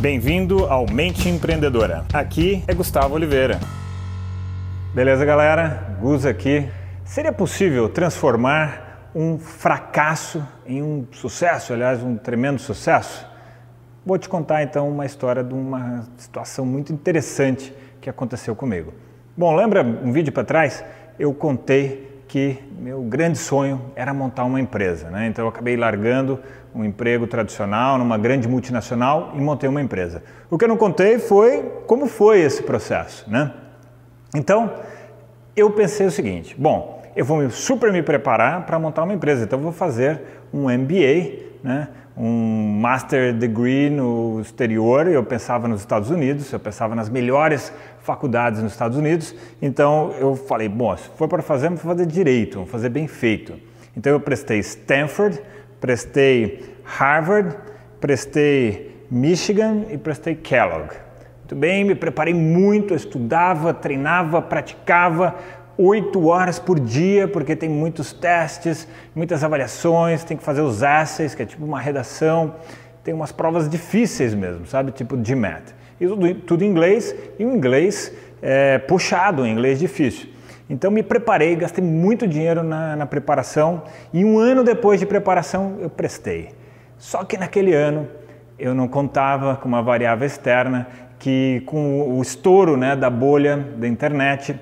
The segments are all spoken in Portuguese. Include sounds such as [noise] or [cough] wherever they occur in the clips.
Bem-vindo ao Mente Empreendedora. Aqui é Gustavo Oliveira. Beleza, galera? Gus aqui. Seria possível transformar um fracasso em um sucesso, aliás, um tremendo sucesso? Vou te contar então uma história de uma situação muito interessante que aconteceu comigo. Bom, lembra um vídeo para trás? Eu contei que meu grande sonho era montar uma empresa. Né? Então eu acabei largando um emprego tradicional numa grande multinacional e montei uma empresa. O que eu não contei foi como foi esse processo. Né? Então eu pensei o seguinte: bom, eu vou super me preparar para montar uma empresa, então eu vou fazer um MBA, né? um Master Degree no exterior, eu pensava nos Estados Unidos, eu pensava nas melhores faculdades nos Estados Unidos, então eu falei, bom, se for para fazer, vamos fazer direito, vamos fazer bem feito. Então eu prestei Stanford, prestei Harvard, prestei Michigan e prestei Kellogg. Muito bem, me preparei muito, estudava, treinava, praticava, oito horas por dia, porque tem muitos testes, muitas avaliações, tem que fazer os essays, que é tipo uma redação, tem umas provas difíceis mesmo, sabe? Tipo de math. E tudo, em inglês, e o inglês é, puxado, em inglês difícil. Então me preparei, gastei muito dinheiro na, na preparação e um ano depois de preparação eu prestei. Só que naquele ano eu não contava com uma variável externa que com o estouro né, da bolha da internet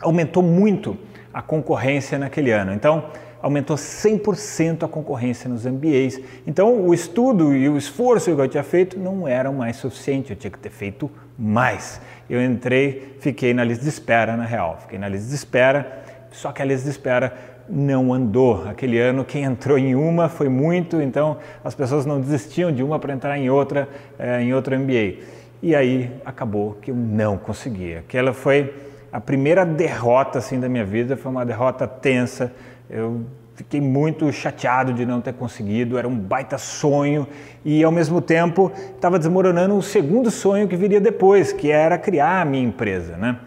aumentou muito a concorrência naquele ano. Então, aumentou 100% a concorrência nos MBAs. Então, o estudo e o esforço que eu tinha feito não eram mais suficiente, eu tinha que ter feito mais. Eu entrei, fiquei na lista de espera, na real, fiquei na lista de espera, só que a lista de espera não andou. Aquele ano, quem entrou em uma foi muito, então as pessoas não desistiam de uma para entrar em outra, é, em outro MBA. E aí acabou que eu não conseguia. Aquela foi a primeira derrota assim da minha vida foi uma derrota tensa. Eu fiquei muito chateado de não ter conseguido, era um baita sonho e ao mesmo tempo estava desmoronando o segundo sonho que viria depois, que era criar a minha empresa, né?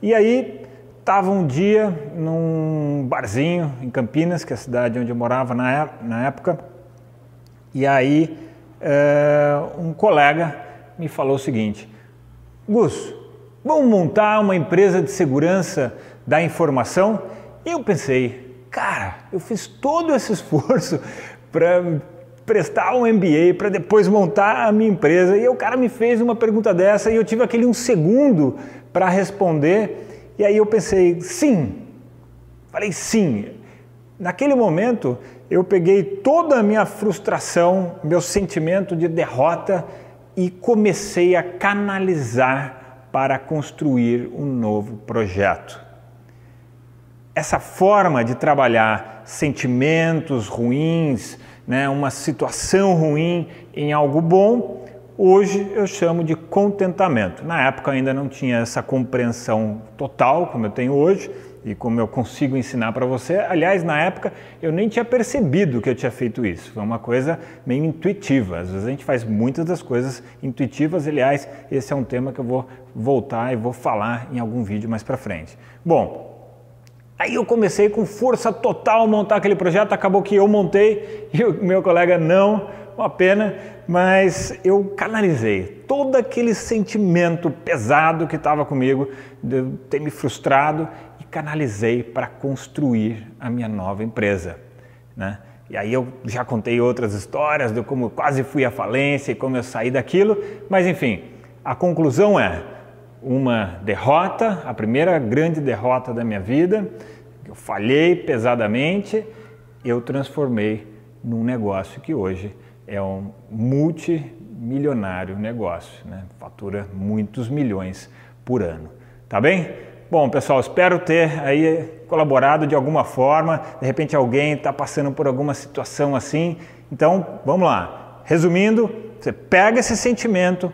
E aí estava um dia num barzinho em Campinas, que é a cidade onde eu morava na, na época, e aí é, um colega me falou o seguinte, Gus, Vamos montar uma empresa de segurança da informação? E eu pensei, cara, eu fiz todo esse [laughs] esforço para prestar um MBA, para depois montar a minha empresa. E o cara me fez uma pergunta dessa e eu tive aquele um segundo para responder. E aí eu pensei, sim. Falei sim. Naquele momento, eu peguei toda a minha frustração, meu sentimento de derrota e comecei a canalizar para construir um novo projeto. Essa forma de trabalhar sentimentos ruins, né, uma situação ruim em algo bom, hoje eu chamo de contentamento. Na época ainda não tinha essa compreensão total como eu tenho hoje, e como eu consigo ensinar para você. Aliás, na época eu nem tinha percebido que eu tinha feito isso. Foi uma coisa meio intuitiva. Às vezes a gente faz muitas das coisas intuitivas. Aliás, esse é um tema que eu vou voltar e vou falar em algum vídeo mais para frente. Bom, Aí eu comecei com força total a montar aquele projeto, acabou que eu montei [laughs] e o meu colega não, uma pena, mas eu canalizei todo aquele sentimento pesado que estava comigo de ter me frustrado canalizei para construir a minha nova empresa. Né? E aí eu já contei outras histórias de como quase fui à falência e como eu saí daquilo, mas enfim, a conclusão é uma derrota, a primeira grande derrota da minha vida, eu falhei pesadamente, eu transformei num negócio que hoje é um multimilionário negócio, né? fatura muitos milhões por ano. Tá bem? Bom, pessoal, espero ter aí colaborado de alguma forma. De repente alguém está passando por alguma situação assim. Então, vamos lá. Resumindo, você pega esse sentimento,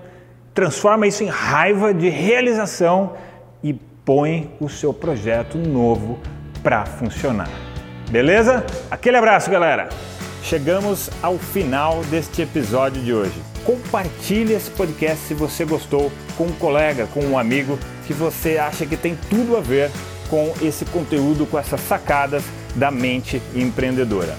transforma isso em raiva de realização e põe o seu projeto novo para funcionar. Beleza? Aquele abraço, galera. Chegamos ao final deste episódio de hoje. Compartilhe esse podcast se você gostou com um colega, com um amigo que você acha que tem tudo a ver com esse conteúdo, com essas sacadas da mente empreendedora.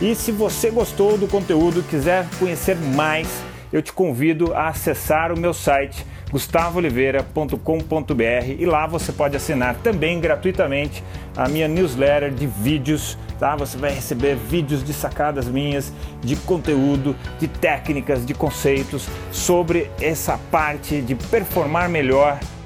E se você gostou do conteúdo, quiser conhecer mais eu te convido a acessar o meu site gustavooliveira.com.br e lá você pode assinar também gratuitamente a minha newsletter de vídeos, tá? Você vai receber vídeos de sacadas minhas, de conteúdo, de técnicas, de conceitos sobre essa parte de performar melhor